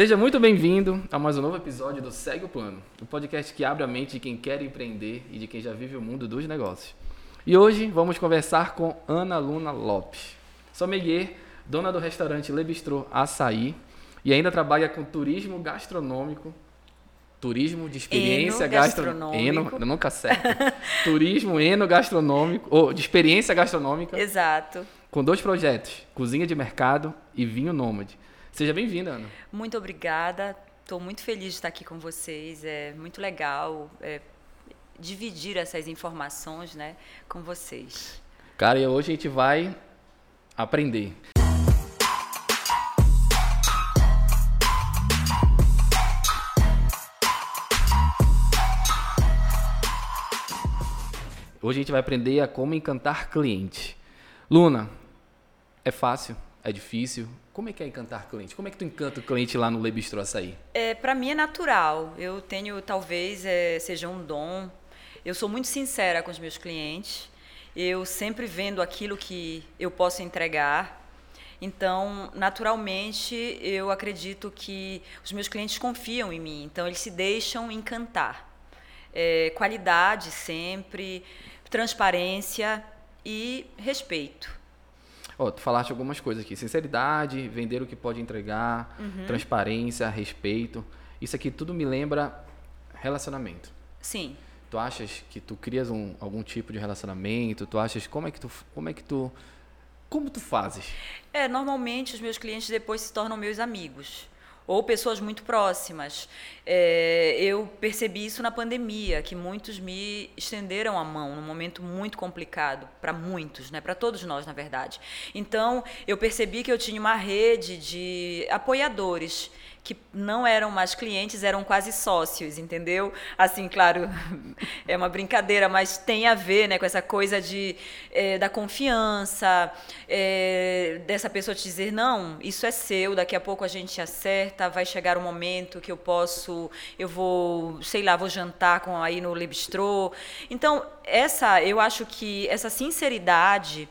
Seja muito bem-vindo a mais um novo episódio do Segue o Plano, o podcast que abre a mente de quem quer empreender e de quem já vive o mundo dos negócios. E hoje vamos conversar com Ana Luna Lopes. Sommelier, dona do restaurante Le Bistrô Açaí e ainda trabalha com turismo gastronômico, turismo de experiência gastronômica. Eno, nunca acerto. turismo eno gastronômico, ou de experiência gastronômica. Exato. Com dois projetos, cozinha de mercado e vinho nômade. Seja bem-vinda, Ana. Muito obrigada. Estou muito feliz de estar aqui com vocês. É muito legal é, dividir essas informações né, com vocês. Cara, e hoje a gente vai aprender. Hoje a gente vai aprender a como encantar cliente. Luna, é fácil? É difícil? Como é que é encantar cliente? Como é que tu encanta o cliente lá no Le Bistro Açaí? É, para mim é natural. Eu tenho, talvez, é, seja um dom. Eu sou muito sincera com os meus clientes. Eu sempre vendo aquilo que eu posso entregar. Então, naturalmente, eu acredito que os meus clientes confiam em mim. Então, eles se deixam encantar. É, qualidade sempre, transparência e respeito. Tu falaste algumas coisas aqui. Sinceridade, vender o que pode entregar, uhum. transparência, respeito. Isso aqui tudo me lembra relacionamento. Sim. Tu achas que tu crias um, algum tipo de relacionamento? Tu achas como é que tu como é que tu como tu fazes? É, normalmente os meus clientes depois se tornam meus amigos ou pessoas muito próximas. É, eu percebi isso na pandemia, que muitos me estenderam a mão num momento muito complicado para muitos, né, para todos nós, na verdade. Então, eu percebi que eu tinha uma rede de apoiadores que não eram mais clientes, eram quase sócios, entendeu? Assim, claro, é uma brincadeira, mas tem a ver né, com essa coisa de, é, da confiança, é, dessa pessoa te dizer, não, isso é seu, daqui a pouco a gente acerta, vai chegar o um momento que eu posso, eu vou, sei lá, vou jantar com aí no Lebistrô. Então, essa, eu acho que essa sinceridade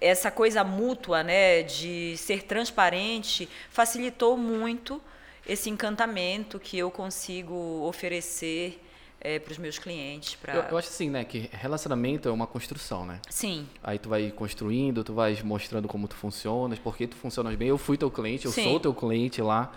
essa coisa mútua, né, de ser transparente, facilitou muito esse encantamento que eu consigo oferecer é, para os meus clientes. Pra... Eu, eu, acho assim, né, que relacionamento é uma construção, né? Sim. Aí tu vai construindo, tu vai mostrando como tu funcionas, porque tu funcionas bem. Eu fui teu cliente, eu Sim. sou teu cliente lá,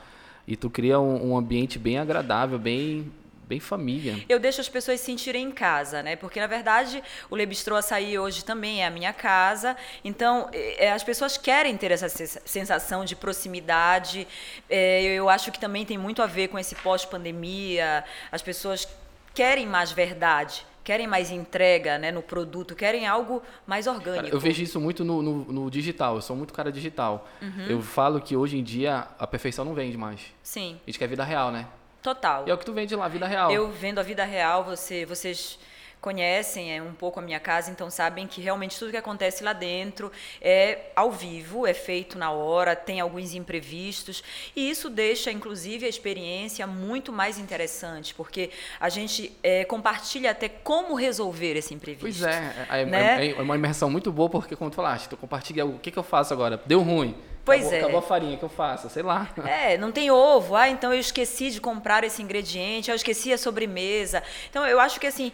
e tu cria um, um ambiente bem agradável, bem bem família. Eu deixo as pessoas se sentirem em casa, né? Porque na verdade o Le Bistrô Açaí hoje também é a minha casa. Então é, as pessoas querem ter essa sensação de proximidade. É, eu acho que também tem muito a ver com esse pós-pandemia. As pessoas querem mais verdade querem mais entrega né, no produto, querem algo mais orgânico. Eu vejo isso muito no, no, no, digital, eu sou muito cara digital. Uhum. Eu falo que hoje em dia a perfeição não vende mais. Sim. A gente quer vida real, né? Total. E é o que tu vende lá, a vida real. Eu vendo a vida real, você, vocês conhecem é, um pouco a minha casa, então sabem que realmente tudo que acontece lá dentro é ao vivo, é feito na hora, tem alguns imprevistos, e isso deixa, inclusive, a experiência muito mais interessante, porque a gente é, compartilha até como resolver esse imprevisto. Pois é, é, é né? é, é uma imersão muito boa, porque, como tu falaste, tu compartilha o que, que eu faço agora, deu ruim. Pois acabou, é. Acabou a farinha que eu faço, sei lá. É, não tem ovo. Ah, então eu esqueci de comprar esse ingrediente. Ah, eu esqueci a sobremesa. Então eu acho que assim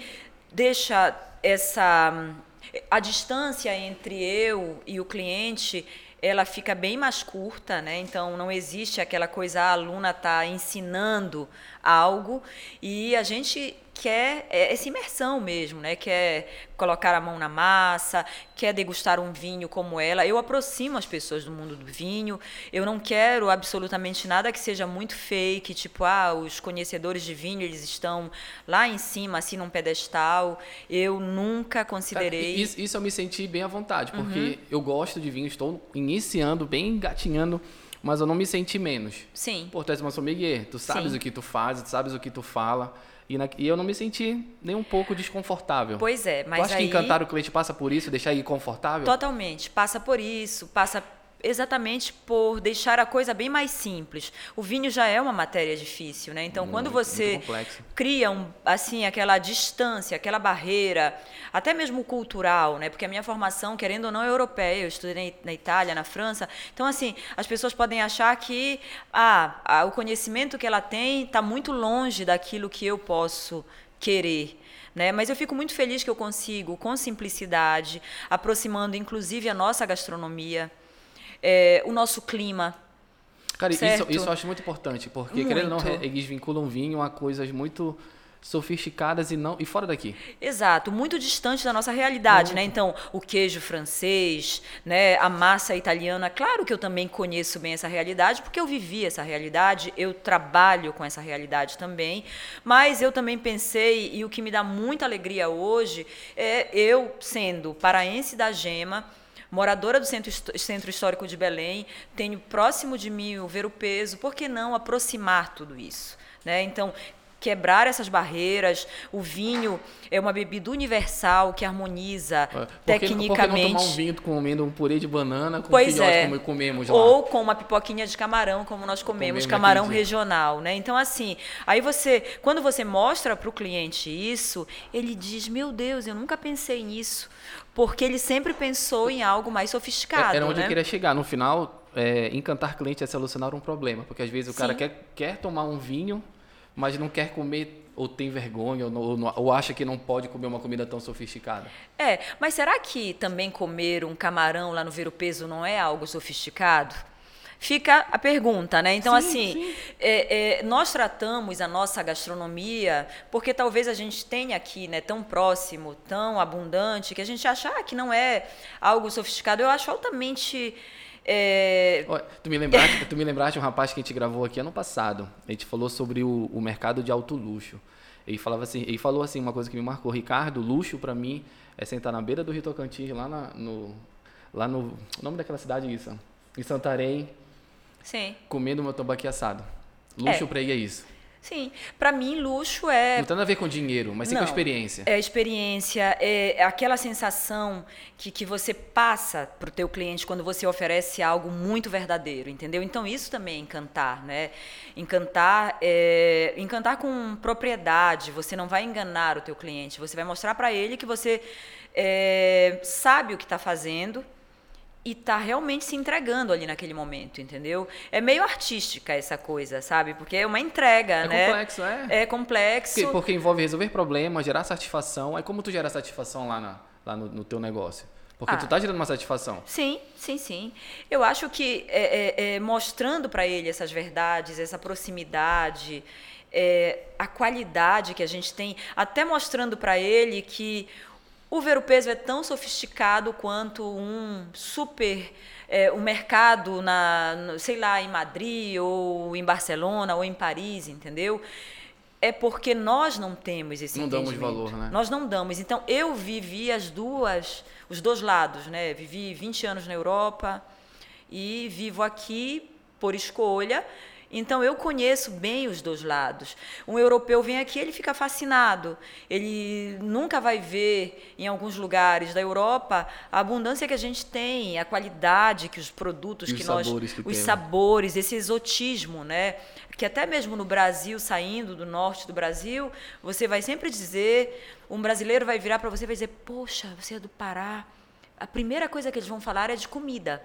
deixa essa a distância entre eu e o cliente ela fica bem mais curta, né? Então não existe aquela coisa a aluna tá ensinando algo e a gente quer é, essa imersão mesmo, né? Quer colocar a mão na massa, quer degustar um vinho como ela. Eu aproximo as pessoas do mundo do vinho. Eu não quero absolutamente nada que seja muito fake, tipo, ah, os conhecedores de vinho, eles estão lá em cima, assim, num pedestal. Eu nunca considerei... Isso, isso eu me senti bem à vontade, porque uhum. eu gosto de vinho, estou iniciando, bem engatinhando mas eu não me senti menos. Sim. Pô, tu és uma sommelier, tu sabes Sim. o que tu fazes, tu sabes o que tu fala. E, na, e, eu não me senti nem um pouco desconfortável. Pois é, mas tu acha aí... que encantar o cliente passa por isso, deixar ele confortável? Totalmente, passa por isso, passa exatamente por deixar a coisa bem mais simples. O vinho já é uma matéria difícil, né? Então, Muito, quando você cria um, assim aquela distância, aquela barreira, até mesmo cultural, né? Porque a minha formação, querendo ou não, é europeia. Eu estudei na Itália, na França. Então, assim, as pessoas podem achar que ah, o conhecimento que ela tem está muito longe daquilo que eu posso querer. Né? Mas eu fico muito feliz que eu consigo, com simplicidade, aproximando inclusive a nossa gastronomia, é, o nosso clima. Cara, isso, isso eu acho muito importante, porque querendo ou não, Muito. eles vinculam vinho a coisas muito sofisticadas e não e fora daqui. Exato, muito distante da nossa realidade, né? Então, o queijo francês, né, a massa italiana, claro que eu também conheço bem essa realidade, porque eu vivi essa realidade, eu trabalho com essa realidade também, mas eu também pensei, e o que me dá muita alegria hoje, é eu sendo paraense da Gema, moradora do centro, centro histórico de Belém, tenho próximo de mim o ver o peso, por que não aproximar tudo isso? Né? Então, quebrar essas barreiras, o vinho é uma bebida universal que harmoniza Por que, por que não tecnicamente. tomar um vinho comendo um purê de banana com Pois filhote é. como comemos lá? Ou com uma pipoquinha de camarão, como nós comemos, Comemos camarão regional, né? Então, assim, aí você, quando você mostra para o cliente isso, ele diz: Meu Deus, eu nunca pensei nisso. Porque ele sempre pensou em algo mais sofisticado. É- Era onde né? eu queria chegar. No final, é, encantar cliente é solucionar um problema. Porque às vezes o cara Sim. quer, quer tomar um vinho, mas não quer comer, ou tem vergonha, ou, não- ou acha que não pode comer uma comida tão sofisticada. É, mas será que também comer um camarão lá no Ver o Peso não é algo sofisticado? Fica a pergunta, né? Então, Sim, assim, sim. é, é, nós tratamos a nossa gastronomia porque talvez a gente tenha aqui, né, tão próximo, tão abundante, que a gente acha ah, que não é algo sofisticado. Eu acho altamente. É, tu me lembraste, tu me lembraste de um rapaz que a gente gravou aqui ano passado. A gente falou sobre o, o mercado de alto luxo. Ele falava assim, ele falou assim uma coisa que me marcou, Ricardo, luxo para mim é sentar na beira do Rio Tocantins, lá na- no lá no o nome daquela cidade é isso, em Santarém, sim, comendo meu tambaqui assado. Luxo É. para ele é isso. Sim. Para mim, luxo é Não tem nada a ver com dinheiro, mas sim com Não. experiência. É experiência, é aquela sensação que, que você passa para o teu cliente quando você oferece algo muito verdadeiro, entendeu? Então isso também é encantar, né? Encantar, é, encantar com propriedade. Você não vai enganar o teu cliente, você vai mostrar para ele que você é, sabe o que está fazendo e tá realmente se entregando ali naquele momento, entendeu? É meio artística essa coisa, sabe? Porque é uma entrega, É né? complexo, é. É complexo. Porque, porque envolve resolver problemas, gerar satisfação. Aí como tu gera satisfação lá, na- lá no, no teu negócio? Porque Ah. tu tá gerando uma satisfação. Sim, sim, sim. Eu acho que é, é, é, mostrando para ele essas verdades, essa proximidade, é, a qualidade que a gente tem, até mostrando para ele que o ver o peso é tão sofisticado quanto um super é, um mercado na, sei lá, em Madrid ou em Barcelona ou em Paris, entendeu? É porque nós não temos esse Não damos valor, né? Nós não damos. Então, eu vivi as duas, os dois lados, né? Vivi 20 anos na Europa e vivo aqui por escolha. Então, eu conheço bem os dois lados. Um europeu vem aqui, ele fica fascinado. Ele nunca vai ver, em alguns lugares da Europa, a abundância que a gente tem, a qualidade que os produtos E que os nós... sabores que os temos. sabores, esse exotismo, né? Que até mesmo no Brasil, saindo do norte do Brasil, você vai sempre dizer, um brasileiro vai virar para você e vai dizer, poxa, você é do Pará. A primeira coisa que eles vão falar é de comida.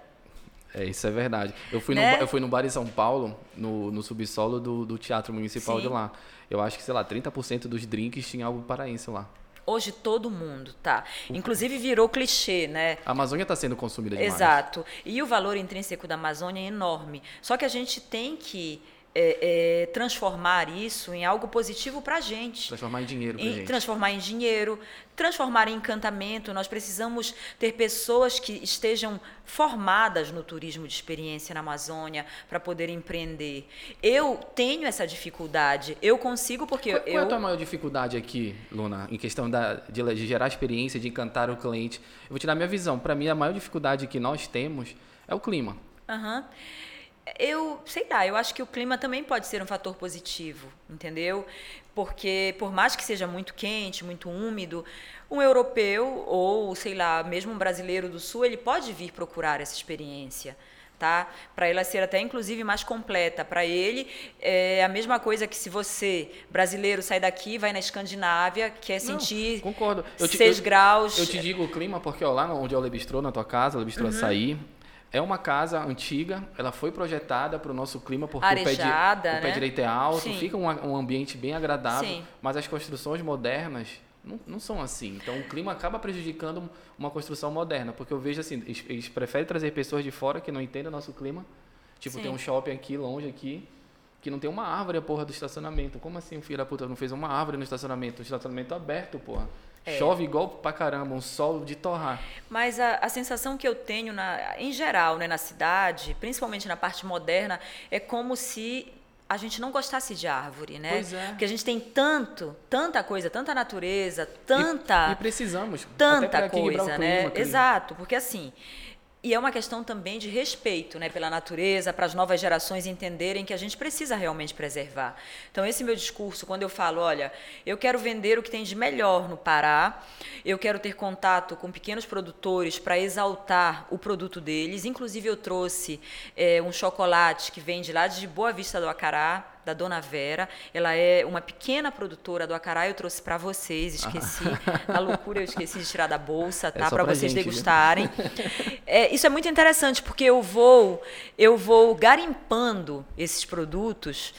É, isso é verdade. Eu fui, Né? no, eu fui no bar em São Paulo, no, no subsolo do, do Teatro Municipal Sim. de lá. Eu acho que, sei lá, 30% dos drinks tinha algo paraense lá. Hoje todo mundo tá. Inclusive virou clichê, né? A Amazônia está sendo consumida demais. Exato. E o valor intrínseco da Amazônia é enorme. Só que a gente tem que é, é, transformar isso em algo positivo para a gente. Transformar em dinheiro gente. transformar em dinheiro, transformar em encantamento. Nós precisamos ter pessoas que estejam formadas no turismo de experiência na Amazônia para poder empreender. Eu tenho essa dificuldade. Eu consigo porque Qual, qual é eu a tua maior dificuldade aqui, Luna, em questão da, de, de gerar experiência, de encantar o cliente? Eu vou te dar minha visão. Para mim, a maior dificuldade que nós temos é o clima. Aham. Eu sei lá, eu acho que o clima também pode ser um fator positivo, entendeu? Porque por mais que seja muito quente, muito úmido, um europeu ou, sei lá, mesmo um brasileiro do sul, ele pode vir procurar essa experiência. tá? Para ela ser até inclusive mais completa. Para ele é a mesma coisa que se você brasileiro sai daqui, vai na Escandinávia, quer Não, sentir concordo. Eu 6 graus. Eu te digo o clima porque ó, lá onde é o Lebistrô, na tua casa, o Lebistrô uhum. Açaí, é uma casa antiga, ela foi projetada para o nosso clima porque Arejada, o, pé, né? o pé direito é alto, Sim. fica um, um, ambiente bem agradável, Sim. mas as construções modernas não, não são assim. Então o clima acaba prejudicando uma construção moderna, porque eu vejo assim, eles, eles preferem trazer pessoas de fora que não entendem o nosso clima. Tipo, Sim. tem um shopping aqui, longe aqui, que não tem uma árvore a porra do estacionamento. Como assim, filho da puta, não fez uma árvore no estacionamento? Um estacionamento aberto, porra. É. Chove igual pra caramba, um sol de torrar. Mas a, a sensação que eu tenho, na, em geral, né, na cidade, principalmente na parte moderna, é como se a gente não gostasse de árvore, né? Pois é. Porque a gente tem tanto, tanta coisa, tanta natureza, tanta. E, e precisamos. Tanta coisa, né? Exato, porque assim. E é uma questão também de respeito né, pela natureza, para as novas gerações entenderem que a gente precisa realmente preservar. Então, esse meu discurso, quando eu falo, olha, eu quero vender o que tem de melhor no Pará, eu quero ter contato com pequenos produtores para exaltar o produto deles. Inclusive, eu trouxe é, um chocolate que vem de lá de Boa Vista do Acará, da Dona Vera. Ela é uma pequena produtora do Acará. Eu trouxe para vocês, esqueci. Na loucura, eu esqueci de tirar da bolsa, é tá? É para vocês gente, degustarem. É, isso é muito interessante porque eu vou, eu vou garimpando esses produtos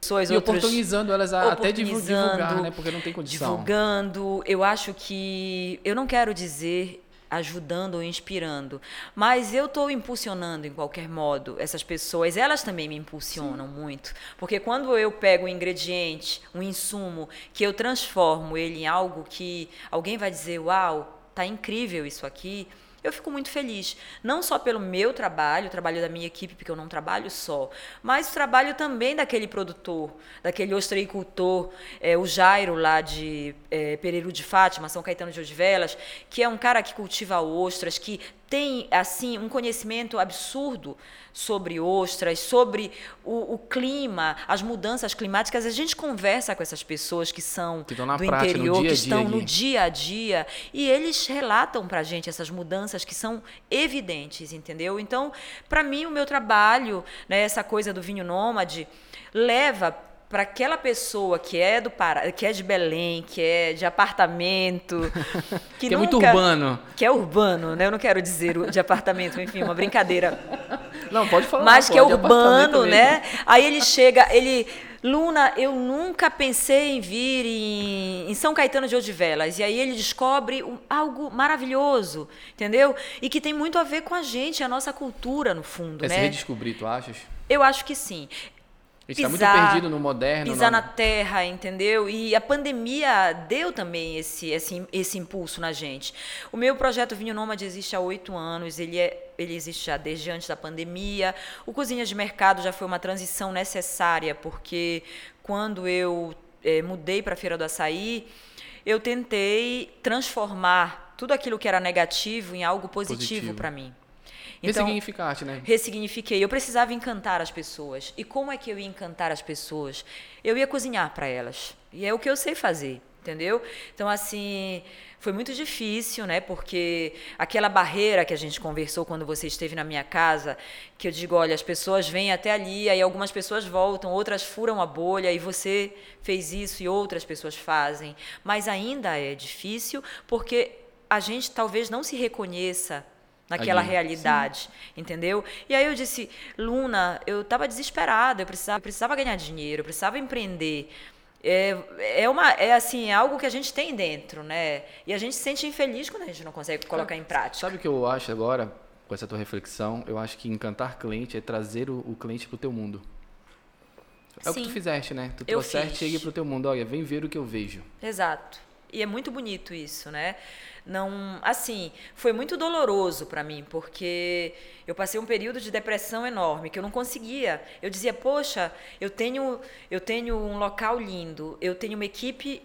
pessoas, e outros, oportunizando elas a até divulgar, né? Porque não tem condição. Divulgando. Eu acho que eu não quero dizer ajudando ou inspirando. Mas eu estou impulsionando, em qualquer modo, essas pessoas. Elas também me impulsionam Sim. muito. Porque quando eu pego um ingrediente, um insumo, que eu transformo ele em algo que alguém vai dizer: Uau, tá incrível isso aqui eu fico muito feliz. Não só pelo meu trabalho, o trabalho da minha equipe, porque eu não trabalho só, mas o trabalho também daquele produtor, daquele ostreicultor, é, o Jairo lá de é, Pereiro de Fátima, São Caetano de Odivelas, que é um cara que cultiva ostras, que tem assim um conhecimento absurdo sobre ostras, sobre o, o, clima, as mudanças climáticas. A gente conversa com essas pessoas que são que do prática, interior, que estão dia no dia a dia, e eles relatam para a gente essas mudanças que são evidentes, entendeu? Então, para mim, o meu trabalho, né, essa coisa do vinho nômade, leva para aquela pessoa que é do Pará, que é de Belém, que é de apartamento, que, que é muito urbano, que é urbano, né? Eu não quero dizer de apartamento, enfim, uma brincadeira. Não, pode falar. Mas que é urbano, né? Aí ele chega, ele Luna, eu nunca pensei em vir em, em São Caetano de Odivelas. E aí ele descobre um, algo maravilhoso, entendeu? E que tem muito a ver com a gente, a nossa cultura, no fundo. É né? se redescobrir, tu achas? Eu acho que sim está muito perdido no moderno. Pisar no... na terra, entendeu? E a pandemia deu também esse, esse, esse impulso na gente. O meu projeto Vinho Nômade existe há oito anos, ele, é, ele existe já desde antes da pandemia. O Cozinha de Mercado já foi uma transição necessária, porque quando eu é, mudei para a Feira do Açaí, eu tentei transformar tudo aquilo que era negativo em algo positivo, positivo. para mim. Então, Ressignificaste, né? Ressignifiquei. Eu precisava encantar as pessoas. E como é que eu ia encantar as pessoas? Eu ia cozinhar para elas. E é o que eu sei fazer, entendeu? Então, assim, foi muito difícil, né? Porque aquela barreira que a gente conversou quando você esteve na minha casa, que eu digo, olha, as pessoas vêm até ali, aí algumas pessoas voltam, outras furam a bolha, e você fez isso e outras pessoas fazem. Mas ainda é difícil porque a gente talvez não se reconheça naquela Ali. realidade, Sim. entendeu? E aí eu disse, Luna, eu estava desesperada, eu precisava, eu precisava ganhar dinheiro, eu precisava empreender. É, é, uma, é assim, é algo que a gente tem dentro, né? E a gente se sente infeliz quando a gente não consegue colocar em prática. Sabe o que eu acho agora, com essa tua reflexão? Eu acho que encantar cliente é trazer o, o cliente para o teu mundo. É Sim, o que tu fizeste, né? Tu trouxeste chegue para o teu mundo. Olha, vem ver o que eu vejo. Exato. E é muito bonito isso, né? não assim foi muito doloroso para mim porque eu passei um período de depressão enorme que eu não conseguia. Eu dizia poxa eu tenho eu tenho um local lindo eu tenho uma equipe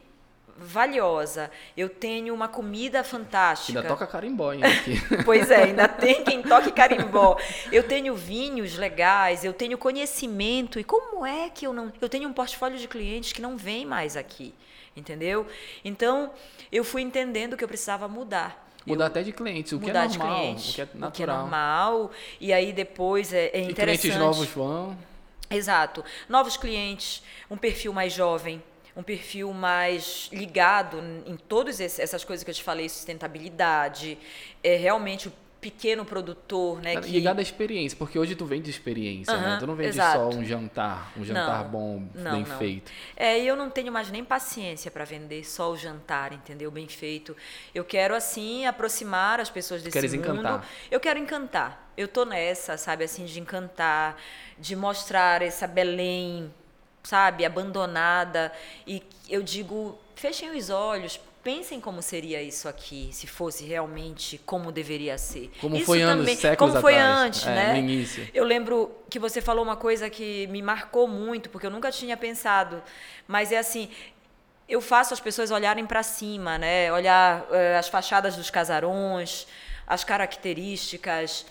valiosa eu tenho uma comida fantástica. Ainda toca carimbó hein, aqui. Pois é ainda tem quem toque carimbó. Eu tenho vinhos legais eu tenho conhecimento. E como é que eu não eu tenho um portfólio de clientes que não vem mais aqui entendeu? Então, eu fui entendendo que eu precisava mudar. Mudar eu, até de clientes, o que é normal, clientes, o que é natural. O que é normal, e aí depois é, é interessante. E clientes novos vão... Exato. Novos clientes, um perfil mais jovem, um perfil mais ligado em todas essas coisas que eu te falei, sustentabilidade, é realmente o pequeno produtor, né? Que... Ligado à experiência, porque hoje tu vende experiência, uhum, né? Tu não vende exato. só um jantar, um jantar não, bom, não, bem não. feito. É, eu não tenho mais nem paciência para vender só o jantar, entendeu? Bem feito. Eu quero, assim, aproximar as pessoas desse Queres mundo. encantar. Eu quero encantar. Eu tô nessa, sabe, assim, de encantar, de mostrar essa Belém, sabe, abandonada. E eu digo, fechem os olhos, pensem como seria isso aqui, se fosse realmente como deveria ser. Como isso foi anos, também, séculos Como foi atrás, antes, é, né? No início. Eu lembro que você falou uma coisa que me marcou muito, porque eu nunca tinha pensado, mas é assim, eu faço as pessoas olharem para cima, né? Olhar uh, as fachadas dos casarões, as características,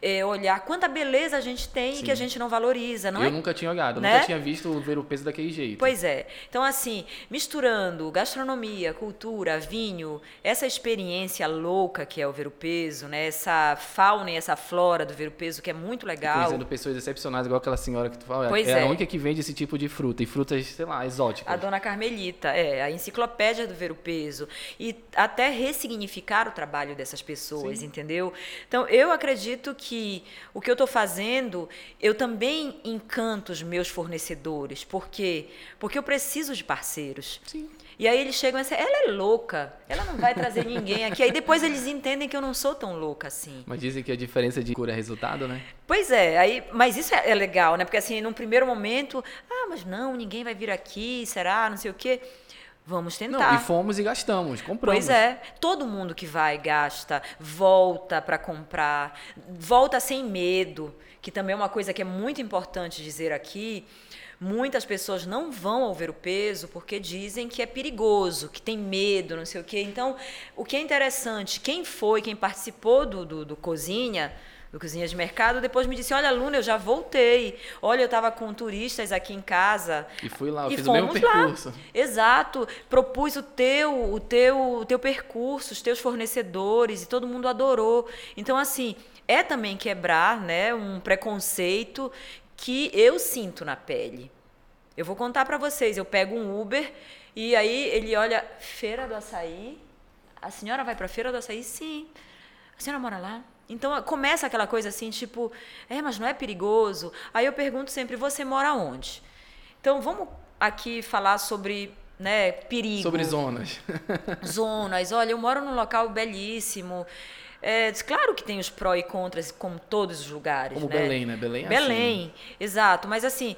é, olhar quanta beleza a gente tem Sim. e que a gente não valoriza, não eu é? nunca tinha olhado, né? nunca tinha visto ver o peso daquele jeito. Pois é. Então, assim, misturando gastronomia, cultura, vinho, essa experiência louca que é o ver o peso, né? Essa fauna e essa flora do ver o peso que é muito legal. E conhecendo pessoas excepcionais, igual aquela senhora que tu fala, pois é, é a única que vende esse tipo de fruta, e frutas, sei lá, exóticas. A dona Carmelita, é, a enciclopédia do ver o peso. E até ressignificar o trabalho dessas pessoas, Sim. entendeu? Então, eu acredito que o que eu estou fazendo, eu também encanto os meus fornecedores. Por quê? Porque eu preciso de parceiros. Sim. E aí eles chegam e dizem, ela é louca, ela não vai trazer ninguém aqui. Aí depois eles entendem que eu não sou tão louca assim. Mas dizem que a diferença de cura é resultado, né? Pois é, aí, mas isso é, é legal, né? Porque assim, num primeiro momento, ah, mas não, ninguém vai vir aqui, será? Não sei o quê. Vamos tentar. Não, e fomos e gastamos, compramos. Pois é, todo mundo que vai gasta, volta para comprar, volta sem medo, que também é uma coisa que é muito importante dizer aqui. Muitas pessoas não vão ao ver o peso porque dizem que é perigoso, que tem medo, não sei o quê. Então, o que é interessante, quem foi, quem participou do, do, do Cozinha, do Cozinha de Mercado, depois me disse: Olha, Luna, eu já voltei. Olha, eu estava com turistas aqui em casa. E fui lá, eu e fiz o mesmo percurso. Lá. Exato. Propus o teu, o teu, o teu percurso, os teus fornecedores, e todo mundo adorou. Então, assim, é também quebrar né, um preconceito que eu sinto na pele. Eu vou contar para vocês. Eu pego um Uber e aí ele olha, Feira do Açaí. A senhora vai para Feira do Açaí? Sim. A senhora mora lá? Então começa aquela coisa assim, tipo, é, mas não é perigoso? Aí eu pergunto sempre, você mora onde? Então vamos aqui falar sobre né, perigo. Sobre zonas. zonas. Olha, eu moro num local belíssimo. É, claro que tem os pró e contras, como todos os lugares. Como né? Belém, né? Belém é Belém, assim. exato. Mas assim,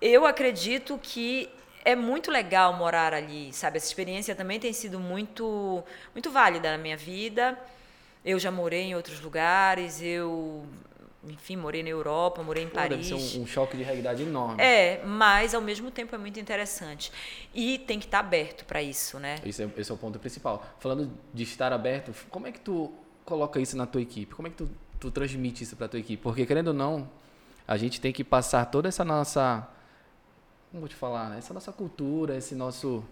eu acredito que é muito legal morar ali, sabe? Essa experiência também tem sido muito, muito válida na minha vida. Eu já morei em outros lugares, eu enfim, morei na Europa, morei em Pô, Paris. Deve ser um, um, choque de realidade enorme. É, mas ao mesmo tempo é muito interessante. E tem que estar aberto para isso, né? Esse é, esse é o ponto principal. Falando de estar aberto, como é que tu coloca isso na tua equipe? Como é que tu, tu transmite isso para tua equipe? Porque, querendo ou não, a gente tem que passar toda essa nossa. Como vou te falar? Né? Essa nossa cultura, esse nosso,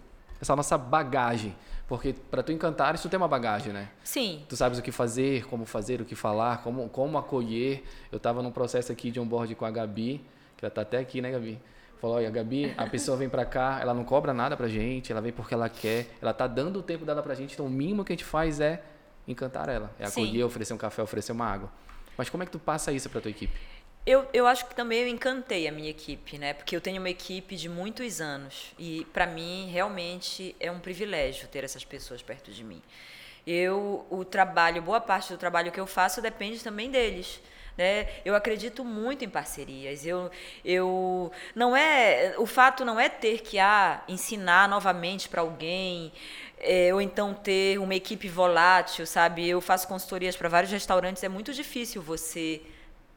essa nossa bagagem porque para tu encantar, isso tem uma bagagem, né? Sim. Tu sabes o que fazer, como fazer, o que falar, como, como acolher. Eu estava num processo aqui de onboard com a Gabi, que ela está até aqui, né, Gabi? Falou, olha, Gabi, a pessoa vem para cá, ela não cobra nada pra gente, ela vem porque ela quer, ela tá dando o tempo dela pra gente, então o mínimo que a gente faz é encantar ela, é acolher, Sim. oferecer um café, oferecer uma água. Mas como é que tu passa isso para tua equipe? Eu, eu acho que também eu encantei a minha equipe, né? Porque eu tenho uma equipe de muitos anos e para mim realmente é um privilégio ter essas pessoas perto de mim. Eu o trabalho, boa parte do trabalho que eu faço depende também deles. Né? Eu acredito muito em parcerias. Eu, eu não é o fato não é ter que ah, ensinar novamente para alguém é, ou então ter uma equipe volátil, sabe? Eu faço consultorias para vários restaurantes. É muito difícil você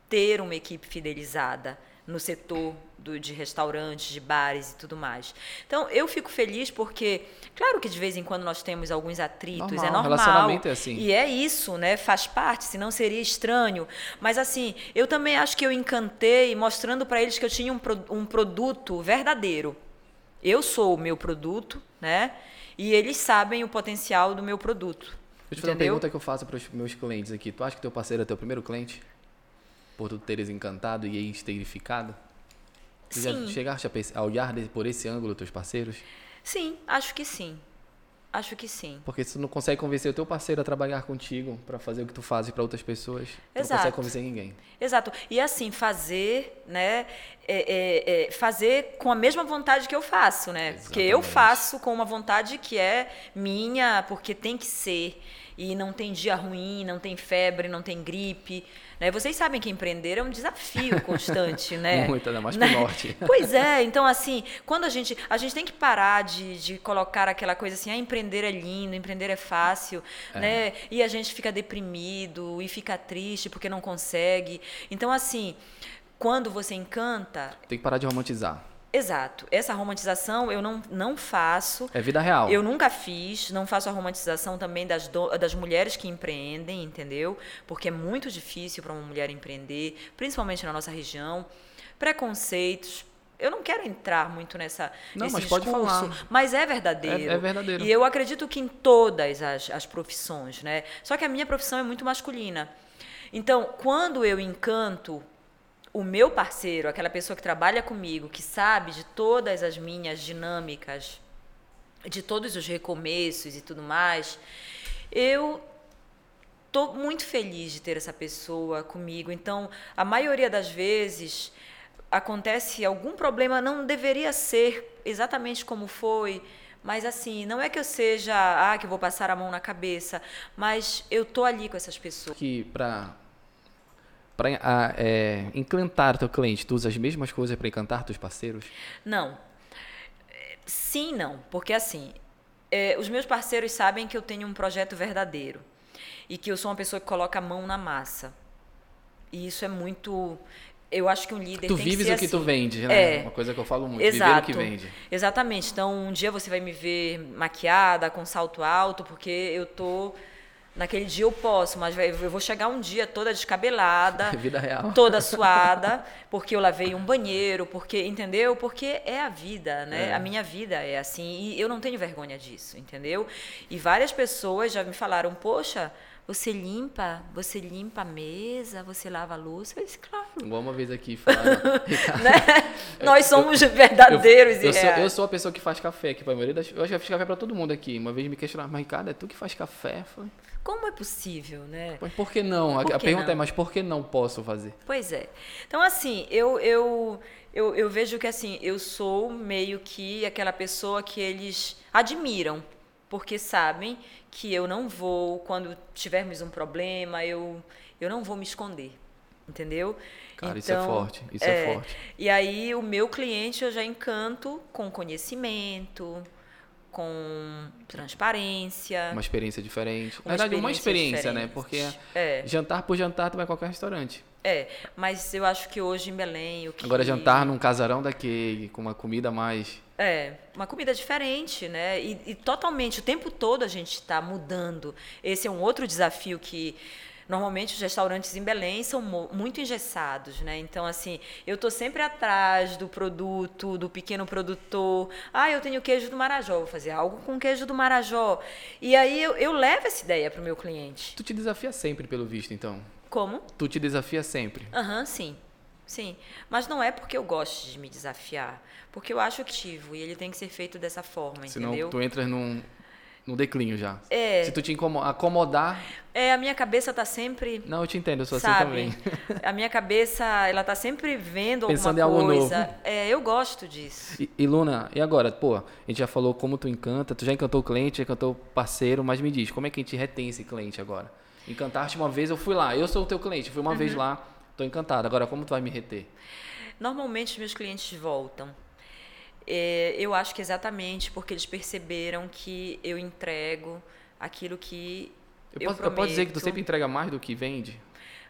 ter uma equipe fidelizada no setor do, de restaurantes, de bares e tudo mais. Então, eu fico feliz porque, claro que de vez em quando nós temos alguns atritos, normal, é normal. Relacionamento é assim. E é isso, né? Faz parte, senão seria estranho. Mas, assim, eu também acho que eu encantei mostrando para eles que eu tinha um, um produto verdadeiro. Eu sou o meu produto, né? E eles sabem o potencial do meu produto. Deixa eu te fazer uma pergunta que eu faço para os meus clientes aqui. Tu acha que teu parceiro é teu primeiro cliente? Por tu teres encantado e esterificado? Tu sim. já chegaste a olhar por esse ângulo teus parceiros? Sim, acho que sim. Acho que sim. Porque se tu não consegue convencer o teu parceiro a trabalhar contigo para fazer o que tu fazes para outras pessoas, tu não consegue convencer ninguém. Exato. E assim, fazer, né? É, é, é fazer com a mesma vontade que eu faço, né? Exatamente. Porque eu faço com uma vontade que é minha, porque tem que ser. E não tem dia ruim, não tem febre, não tem gripe. Né? Vocês sabem que empreender é um desafio constante, né? Muito, ainda mais né? pro norte. Pois é, então assim, quando a gente. A gente tem que parar de, de colocar aquela coisa assim, ah, empreender é lindo, empreender é fácil, é. né? E a gente fica deprimido e fica triste porque não consegue. Então, assim, quando você encanta. Tem que parar de romantizar. Exato. Essa romantização eu não, não faço. É vida real. Eu nunca fiz. Não faço a romantização também das, do, das mulheres que empreendem, entendeu? Porque é muito difícil para uma mulher empreender, principalmente na nossa região. Preconceitos. Eu não quero entrar muito nessa não, mas discurso, pode falar. mas é verdadeiro. É, é, verdadeiro. E eu acredito que em todas as, as profissões, né? Só que a minha profissão é muito masculina. Então, quando eu encanto o meu parceiro, aquela pessoa que trabalha comigo, que sabe de todas as minhas dinâmicas, de todos os recomeços e tudo mais, eu tô muito feliz de ter essa pessoa comigo. Então, a maioria das vezes acontece algum problema, não deveria ser exatamente como foi, mas assim, não é que eu seja, ah, que vou passar a mão na cabeça, mas eu tô ali com essas pessoas. Que para para é, encantar teu cliente, tu usa as mesmas coisas para encantar teus parceiros? Não. Sim, não. Porque assim, é, os meus parceiros sabem que eu tenho um projeto verdadeiro e que eu sou uma pessoa que coloca a mão na massa. E isso é muito. Eu acho que um líder. Tu tem vives que ser o que assim. tu vende, né? É. Uma coisa que eu falo muito. Exato. Viver o que vende. Exatamente. Então, um dia você vai me ver maquiada, com salto alto, porque eu tô Naquele dia eu posso, mas eu vou chegar um dia toda descabelada, vida real. toda suada, porque eu lavei um banheiro, porque, entendeu? Porque é a vida, né? É. A minha vida é assim e eu não tenho vergonha disso, entendeu? E várias pessoas já me falaram: "Poxa, você limpa, você limpa a mesa, você lava a louça. Eu disse, claro. Igual uma vez aqui falaram. né? Nós somos eu, verdadeiros eu, eu, e sou, eu sou a pessoa que faz café aqui. Pra maioria das, eu já fiz café para todo mundo aqui. Uma vez me questionaram, mas Ricardo, é tu que faz café? falei, como é possível, né? Mas por que não? Por a, pergunta é, não? é, mas por que não posso fazer? Pois é. Então, assim, eu, eu, eu, eu vejo que, assim, eu sou meio que aquela pessoa que eles admiram porque sabem que eu não vou, quando tivermos um problema, eu, eu não vou me esconder, entendeu? Cara, então, isso é então, forte, isso é, é forte. E aí o meu cliente eu já encanto com conhecimento, com transparência. Uma experiência diferente. Na verdade, uma experiência, né? Porque é. jantar por jantar tu vai a qualquer restaurante. É, mas eu acho que hoje em Belém o que... Agora jantar num casarão daquele, com uma comida mais... É, uma comida diferente, né? E, e totalmente, o tempo todo a gente está mudando. Esse é um outro desafio que Normalmente os restaurantes em Belém são muito engessados, né? Então, assim, eu estou sempre atrás do produto, do pequeno produtor. Ah, eu tenho queijo do Marajó, vou fazer algo com queijo do Marajó. E aí eu, eu levo essa ideia para o meu cliente. Tu te desafia sempre, pelo visto, então? Como? Tu te desafia sempre? Aham, uhum, sim. Sim, mas não é porque eu gosto de me desafiar, porque eu acho ativo e ele tem que ser feito dessa forma, Senão entendeu? tu entras num, no declínio já. É. Se tu te acomodar. É, a minha cabeça tá sempre. Não, eu te entendo, eu sou assim sabe? assim também. A minha cabeça, ela tá sempre vendo Pensando alguma em coisa. Algo novo. É, eu gosto disso. E, e, Luna, e agora? Pô, a gente já falou como tu encanta, tu já encantou o cliente, já encantou o parceiro, mas me diz, como é que a gente retém esse cliente agora? Encantaste uma vez, eu fui lá, eu sou o teu cliente, fui uma uhum. vez lá, tô encantado. Agora, como tu vai me reter? Normalmente os meus clientes voltam é, eu acho que exatamente porque eles perceberam que eu entrego aquilo que eu, eu posso, prometo. Eu posso dizer que tu sempre entrega mais do que vende?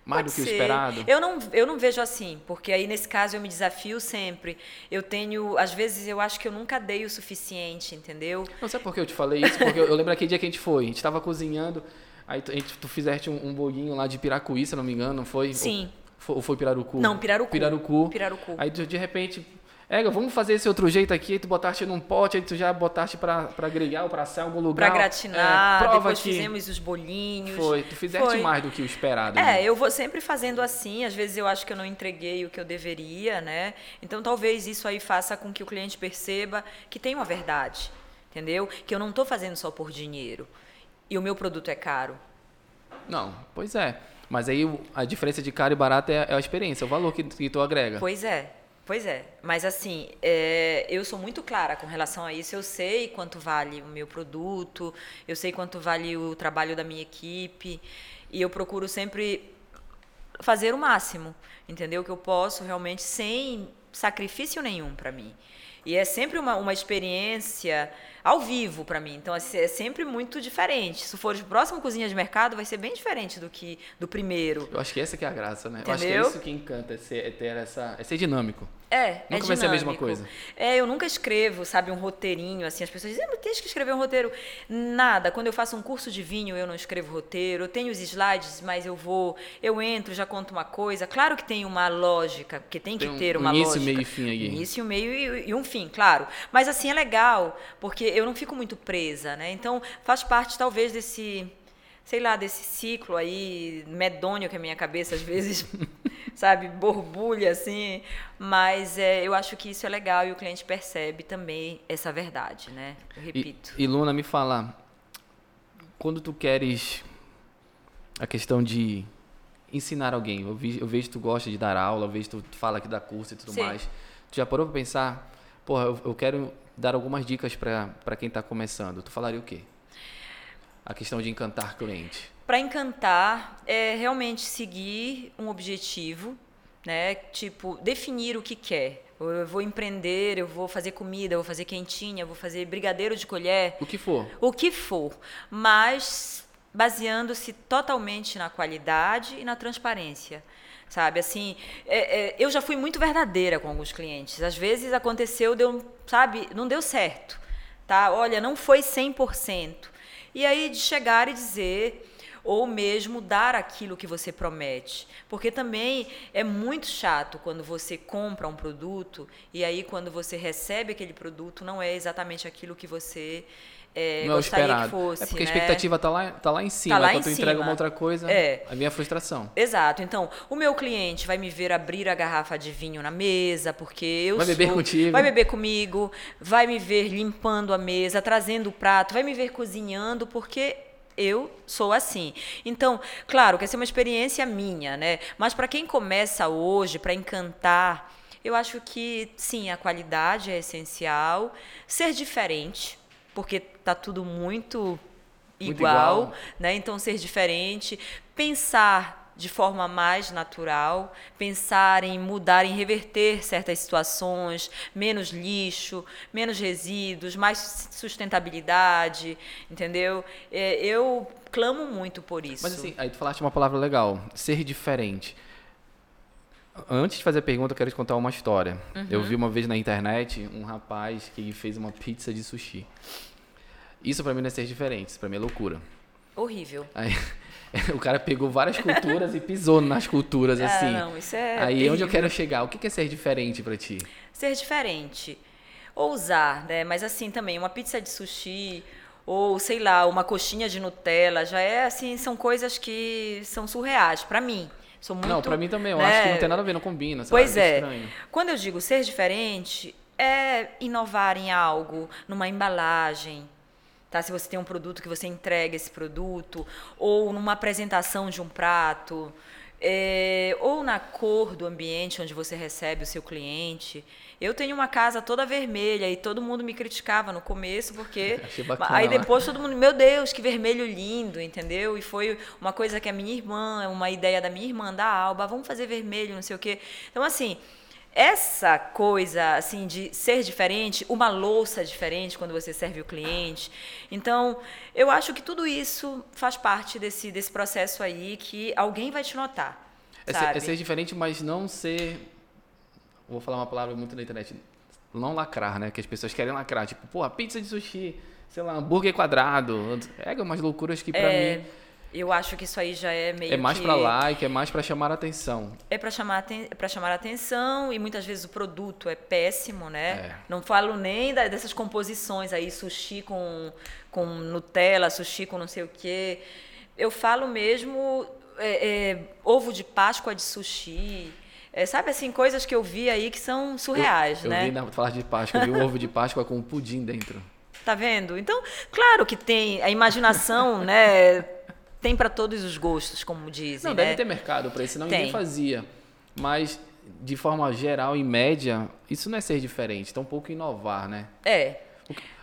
Mais Pode do que ser. o esperado? Eu não, eu não vejo assim, porque aí nesse caso eu me desafio sempre. Eu tenho, às vezes eu acho que eu nunca dei o suficiente, entendeu? Não sei por que eu te falei isso, porque eu, eu lembro aquele dia que a gente foi, a gente estava cozinhando, aí tu, gente, tu fizeste um, um bolinho lá de piracuí, se não me engano, não foi? Sim. Ou foi, ou foi pirarucu? Não, pirarucu. Pirarucu. Pirarucu. Aí de repente É, vamos fazer esse outro jeito aqui, aí tu botaste num pote, aí tu já botaste pra, pra grelhar ou pra assar em algum lugar. Pra gratinar, é, prova depois que fizemos os bolinhos. Foi, tu fizeste Foi. mais do que o esperado. É, né? eu vou sempre fazendo assim, às vezes eu acho que eu não entreguei o que eu deveria, né? Então talvez isso aí faça com que o cliente perceba que tem uma verdade, entendeu? Que eu não estou fazendo só por dinheiro. E o meu produto é caro. Não, pois é. Mas aí a diferença de caro e barato é, é a experiência, é o valor que, que tu agrega. Pois é, pois é. Mas assim, é, eu sou muito clara com relação a isso. Eu sei quanto vale o meu produto, eu sei quanto vale o trabalho da minha equipe. E eu procuro sempre fazer o máximo, entendeu? Que eu posso realmente sem sacrifício nenhum para mim. E é sempre uma, uma experiência ao vivo para mim. Então assim, é sempre muito diferente. Se for de próximo cozinha de mercado, vai ser bem diferente do que do primeiro. Eu acho que essa que é a graça, né? Eu acho que é Entendeu? isso que encanta, é, é ter essa, é ser dinâmico. É, Nunca é vai ser a mesma coisa. É, eu nunca escrevo, sabe, um roteirinho, assim, as pessoas dizem, "Ah, mas tens que escrever um roteiro. Nada, quando eu faço um curso de vinho, eu não escrevo roteiro, eu tenho os slides, mas eu vou, eu entro, já conto uma coisa. Claro que tem uma lógica, porque tem que Tem um- ter um uma início, lógica. meio e fim aí. Início, meio e, e um fim, claro. Mas assim, é legal, porque eu não fico muito presa, né? Então, faz parte, talvez, desse sei lá, desse ciclo aí medonho que a minha cabeça às vezes, sabe, borbulha assim, mas é, eu acho que isso é legal e o cliente percebe também essa verdade, né? Eu E, repito. e Luna, me fala, quando tu queres a questão de ensinar alguém, eu, vi, eu vejo que tu gosta de dar aula, eu vejo que tu fala que dá curso e tudo Sim. mais. Tu já parou pra pensar, porra, eu, eu quero dar algumas dicas pra quem tá começando. Tu falaria o quê? A questão de encantar cliente. Para encantar é realmente seguir um objetivo, né? Tipo, definir o que quer. Eu vou empreender, eu vou fazer comida, eu vou fazer quentinha, eu vou fazer brigadeiro de colher. O que for. o que for, mas baseando-se totalmente na qualidade e na transparência. Sabe, assim, é- é, eu já fui muito verdadeira com alguns clientes. Às vezes aconteceu, deu, sabe, não deu certo, tá? Olha, não foi 100%. E aí de chegar e dizer, ou mesmo dar aquilo que você promete. Porque também é muito chato quando você compra um produto e aí quando você recebe aquele produto não é exatamente aquilo que você é, não é gostaria esperado. que fosse. é porque a né? expectativa tá lá, tá lá em cima. Tá lá Quando em tu entrega uma outra coisa, É. a frustração. Exato. Então, o meu cliente vai me ver abrir a garrafa de vinho na mesa, porque eu Vai beber sou- contigo. Vai beber comigo, vai me ver limpando a mesa, trazendo o prato, vai me ver cozinhando, porque eu sou assim. Então, claro que essa é uma experiência minha, né? Mas para quem começa hoje, para encantar, eu acho que sim, a qualidade é essencial, ser diferente, porque tá tudo muito Muito igual, igual. né? Então ser diferente, pensar de forma mais natural, pensar em mudar, em reverter certas situações, menos lixo, menos resíduos, mais sustentabilidade, entendeu? É, eu clamo muito por isso. Mas assim, aí tu falaste uma palavra legal, ser diferente. Antes de fazer a pergunta, eu quero te contar uma história. Eu Uhum. vi uma vez na internet um rapaz que fez uma pizza de sushi. Isso pra mim não é ser diferente, isso pra mim é loucura. Horrível. Aí, o cara pegou várias culturas e pisou nas culturas, Ah, assim. não, isso é Aí onde eu terrível. quero chegar? O que é ser diferente pra ti? ser diferente. Ousar, né? Mas assim também, uma pizza de sushi ou sei lá, uma coxinha de Nutella, já é assim, são coisas que são surreais pra mim. Sou muito, não, pra mim também, eu né? acho que não tem nada a ver, não combina, sabe? Pois é. estranho. Quando eu digo ser diferente, é inovar em algo, numa embalagem. Tá? Se você tem um produto que você entrega esse produto, ou numa apresentação de um prato, é, ou na cor do ambiente onde você recebe o seu cliente. Eu tenho uma casa toda vermelha e todo mundo me criticava no começo porque Achei bacana, aí depois todo mundo, meu Deus, que vermelho lindo, entendeu? E foi uma coisa que a minha irmã, uma ideia da minha irmã da Alba, vamos fazer vermelho, não sei o quê. Então assim, essa coisa assim de ser diferente, uma louça diferente quando você serve o cliente. Então, eu acho que tudo isso faz parte desse desse processo aí que alguém vai te notar. É ser, é ser diferente, mas não ser. Vou falar uma palavra muito na internet. Não lacrar, né? Que as pessoas querem lacrar. Tipo, pô, pizza de sushi, sei lá, hambúrguer quadrado. É umas loucuras que pra É, mim. Eu acho que isso aí já é meio É mais que... pra like, é mais pra chamar a atenção. É para chamar é para chamar atenção e muitas vezes o produto é péssimo, né? É. Não falo nem da- dessas composições aí, sushi com, com Nutella, sushi com não sei o quê. Eu falo mesmo é, é, ovo de Páscoa de sushi. É, sabe assim, coisas que eu vi aí que são surreais, eu, né? Eu vi na falar de Páscoa, eu vi um ovo de Páscoa com um pudim dentro. Tá vendo? Então, claro que tem a imaginação, né? Tem para todos os gostos, como dizem, Não, né? deve ter mercado pra isso, senão Tem. ninguém fazia. Mas, de forma geral, em média, isso não é ser diferente, um pouco inovar, né? É.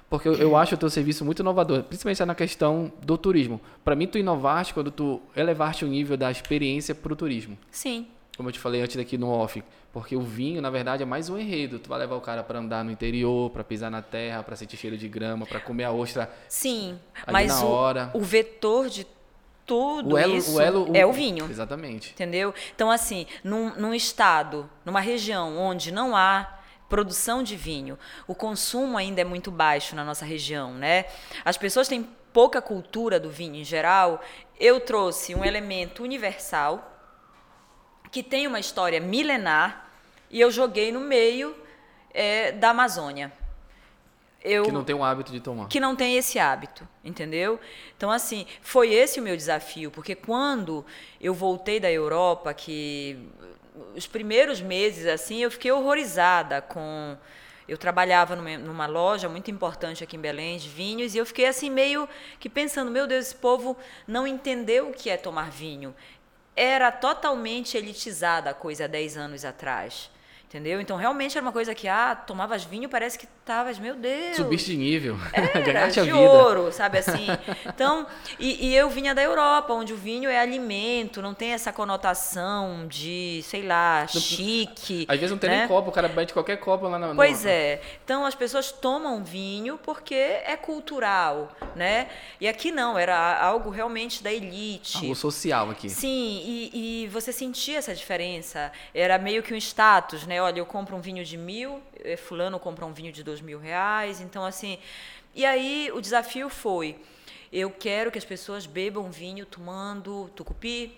Porque eu, eu acho o teu serviço muito inovador, principalmente na questão do turismo. Pra mim, tu inovaste quando tu elevaste o nível da experiência pro turismo. Sim. Como eu te falei antes aqui no off. Porque o vinho, na verdade, é mais um enredo. Tu vai levar o cara pra andar no interior, pra pisar na terra, pra sentir cheiro de grama, pra comer a ostra. Sim, mas na o, hora. o vetor de tudo O elo, isso o elo é o vinho. Exatamente. Entendeu? Então, assim, num, num estado, numa região onde não há produção de vinho, o consumo ainda é muito baixo na nossa região, né? As pessoas têm pouca cultura do vinho em geral. Eu trouxe um elemento universal que tem uma história milenar e eu joguei no meio eh, da Amazônia. Eu, Que não tem o hábito de tomar. que não tem esse hábito, entendeu? Então, assim, foi esse o meu desafio, porque quando eu voltei da Europa, que os primeiros meses, assim, eu fiquei horrorizada com. Eu trabalhava numa, numa loja muito importante aqui em Belém, de vinhos, e eu fiquei assim, meio que pensando: meu Deus, esse povo não entendeu o que é tomar vinho. Era totalmente elitizada a coisa há 10 anos atrás. Entendeu? Então, realmente era uma coisa que, ah, tomavas vinho, parece que estavas, meu Deus. Subiste de nível. Era Ganhaste a de vida. ouro, sabe assim? Então, e, e eu vinha da Europa, onde o vinho é alimento, não tem essa conotação de, sei lá, chique. Às vezes não tem né? nem copo, o cara mete qualquer copo lá na. Pois é. Então as pessoas tomam vinho porque é cultural, né? E aqui não, era algo realmente da elite. Algo social aqui. Sim, e, e você sentia essa diferença. Era meio que um status, né? Olha, eu compro um vinho de mil, eh, fulano compra um vinho de dois mil reais. Então, assim. E aí o desafio foi: eu quero que as pessoas bebam vinho tomando tucupi.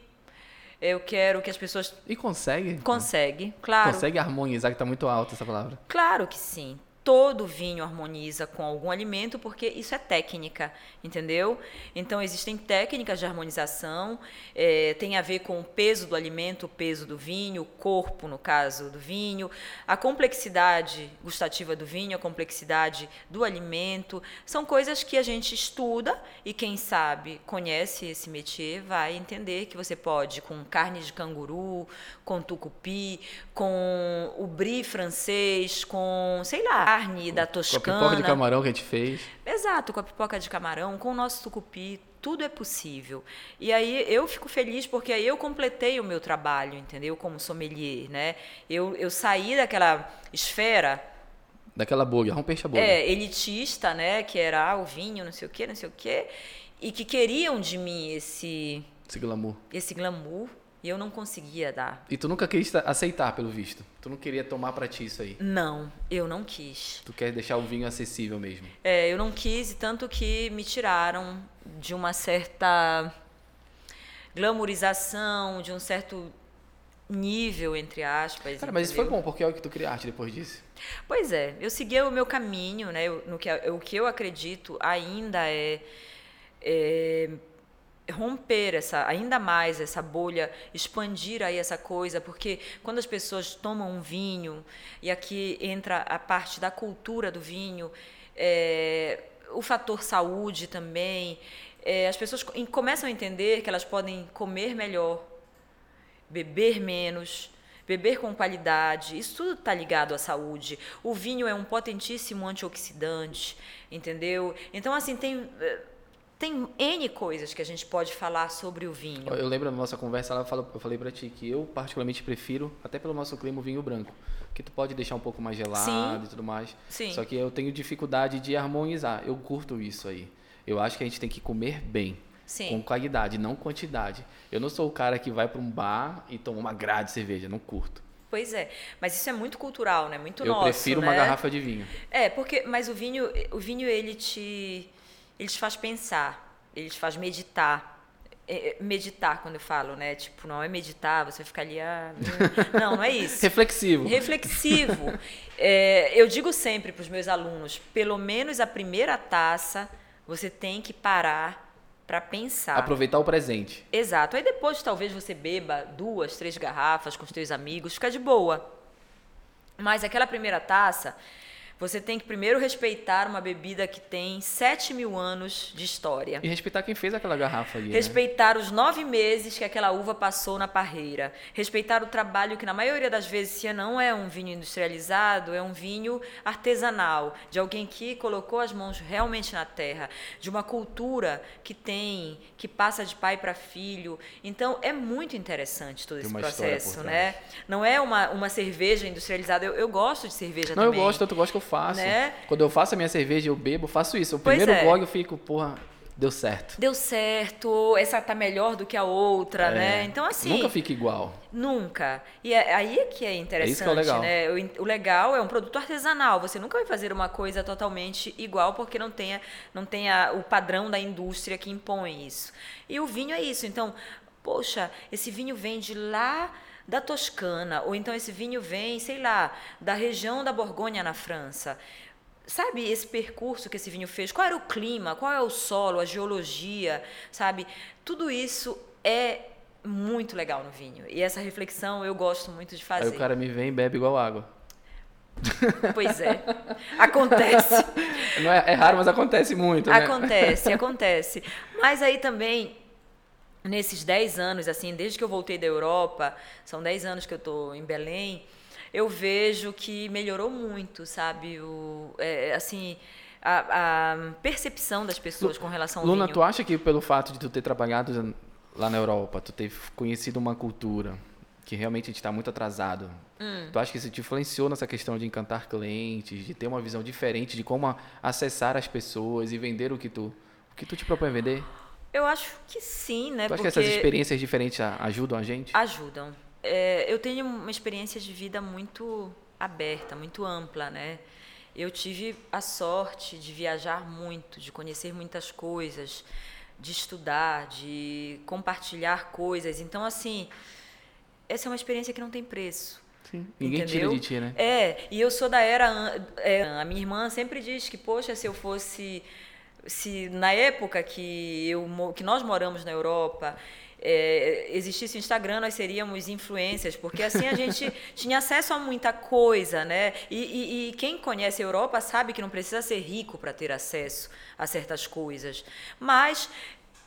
Eu quero que as pessoas E consegue? conseguem, claro. Consegue harmonizar, que tá muito alta essa palavra. Claro que sim. Todo vinho harmoniza com algum alimento, porque isso é técnica, entendeu? Então, existem técnicas de harmonização, eh, tem a ver com o peso do alimento, o peso do vinho, o corpo, no caso do vinho, a complexidade gustativa do vinho, a complexidade do alimento. São coisas que a gente estuda e, quem sabe, conhece esse métier, vai entender que você pode, com carne de canguru, com tucupi, com o brie francês, com, sei lá, carne da Com a Toscana. pipoca de camarão que a gente fez. Exato, com a pipoca de camarão, com o nosso tucupi, tudo é possível. E aí eu fico feliz porque aí eu completei o meu trabalho, entendeu? Como sommelier, né? Eu, eu saí daquela esfera Daquela bolha, peixe a bolha. é, elitista, né? Que era ah, o vinho, não sei o quê, não sei o quê. E que queriam de mim esse, Esse glamour. esse glamour e eu não conseguia dar. E tu nunca quis ta- aceitar, pelo visto. Tu não queria tomar pra ti isso aí. Não, eu não quis. Tu quer deixar o vinho acessível mesmo. É, eu não quis, e tanto que me tiraram de uma certa glamourização, de um certo nível, entre aspas. Cara, mas isso foi bom, porque é o que tu criaste depois disso. Pois é, eu segui o meu caminho, né? eu- no que, o que eu acredito ainda é, é romper essa ainda mais essa bolha, expandir aí essa coisa, porque quando as pessoas tomam um vinho e aqui entra a parte da cultura do vinho, é, o fator saúde também, é, as pessoas co- começam a entender que elas podem comer melhor, beber menos, beber com qualidade, isso tudo está ligado à saúde. O vinho é um potentíssimo antioxidante, entendeu? Então, assim, tem, eh, tem N coisas que a gente pode falar sobre o vinho. Eu lembro da nossa conversa, falou, eu falei pra ti que eu particularmente prefiro, até pelo nosso clima, o vinho branco. Que tu pode deixar um pouco mais gelado Sim. e tudo mais. Sim. Só que eu tenho dificuldade de harmonizar. Eu curto isso aí. Eu acho que a gente tem que comer bem. Sim. Com qualidade, não quantidade. Eu não sou o cara que vai pra um bar e toma uma grade de cerveja. Não curto. Pois é, mas isso é muito cultural, né? Muito eu nosso, prefiro uma né? garrafa de vinho. É, porque mas o vinho, o vinho ele te ele te faz pensar, ele te faz meditar. é, meditar quando eu falo, né? Tipo, não é meditar, você fica ali. Ah, não, não é isso. Reflexivo. Reflexivo. É, eu digo sempre para os meus alunos: pelo menos a primeira taça você tem que parar para pensar. Aproveitar o presente. Exato. Aí depois talvez você beba duas, três garrafas com os seus amigos, fica de boa. Mas aquela primeira taça, você tem que primeiro respeitar uma bebida que tem 7 mil anos de história. E respeitar quem fez aquela garrafa ali. Né? Respeitar né? os nove meses que aquela uva passou na parreira. Respeitar o trabalho que, na maioria das vezes, se não é um vinho industrializado, é um vinho artesanal, de alguém que colocou as mãos realmente na terra, de uma cultura que tem, que passa de pai para filho. Então, é muito interessante todo esse processo, né? Não é uma, uma cerveja industrializada. Eu, eu gosto de cerveja não, também. Não, eu gosto, eu gosto que eu faço. Né? Quando eu faço a minha cerveja eu bebo, eu faço isso. O pois primeiro é. gole eu fico, porra, deu certo. Deu certo, essa tá melhor do que a outra, é. né? Então, assim. Nunca fica igual. Nunca. E é, aí é que é interessante, é isso que é o legal. né? O, o, legal é um produto artesanal. Você nunca vai fazer uma coisa totalmente igual porque não tenha, não tenha o padrão da indústria que impõe isso. E o vinho é isso. Então, poxa, esse vinho vem de lá da Toscana, ou então esse vinho vem, sei lá, da região da Borgonha na França. Sabe esse percurso que esse vinho fez? Qual era o clima? Qual é o solo, a geologia? Sabe? Tudo isso é muito legal no vinho. E essa reflexão eu gosto muito de fazer. Aí o cara me vem e bebe igual água. Pois é. Acontece. Não é, é raro, mas acontece muito. Né? Acontece, acontece. Mas aí também nesses 10 anos, assim, desde que eu voltei da Europa, são 10 anos que eu estou em Belém, eu vejo que melhorou muito, sabe? O, é, assim, a, a, percepção das pessoas com relação ao Luna, vinho. tu acha que pelo fato de tu ter trabalhado lá na Europa, tu ter conhecido uma cultura que realmente a gente está muito atrasado, hum. tu acha que isso te influenciou nessa questão de encantar clientes, de ter uma visão diferente de como acessar as pessoas e vender o que tu, o que tu te propõe vender? Eu acho que sim, né? Tu acha Porque que essas experiências diferentes ajudam a gente? Ajudam. É, eu tenho uma experiência de vida muito aberta, muito ampla, né? Eu tive a sorte de viajar muito, de conhecer muitas coisas, de estudar, de compartilhar coisas. Então, assim, essa é uma experiência que não tem preço. Sim. Ninguém entendeu? tira de ti, né? É, e eu sou da era. É, a minha irmã sempre diz que, poxa, se eu fosse se na época que, eu, que nós moramos na Europa é, existisse o Instagram, nós seríamos influências, porque assim a gente tinha acesso a muita coisa, né? E, e, e, quem conhece a Europa sabe que não precisa ser rico para ter acesso a certas coisas. Mas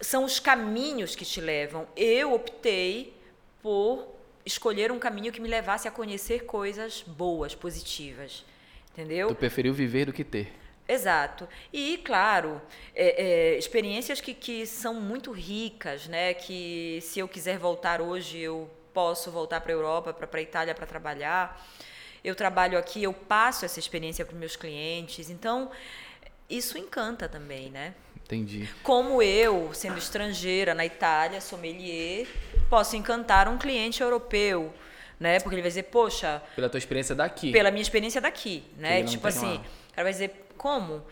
são os caminhos que te levam. Eu optei por escolher um caminho que me levasse a conhecer coisas boas, positivas. Entendeu? Tu preferiu viver do que ter. Exato. E, claro, é, é, experiências que, que são muito ricas, né? Que se eu quiser voltar hoje, eu posso voltar para a Europa, para a Itália para trabalhar. Eu trabalho aqui, eu passo essa experiência para os meus clientes. Então, isso encanta também, né? Entendi. Como eu, sendo estrangeira na Itália, sommelier, posso encantar um cliente europeu, né? Porque ele vai dizer, poxa... Pela tua experiência daqui. Pela minha experiência daqui, né? Tipo assim, o cara vai dizer, como?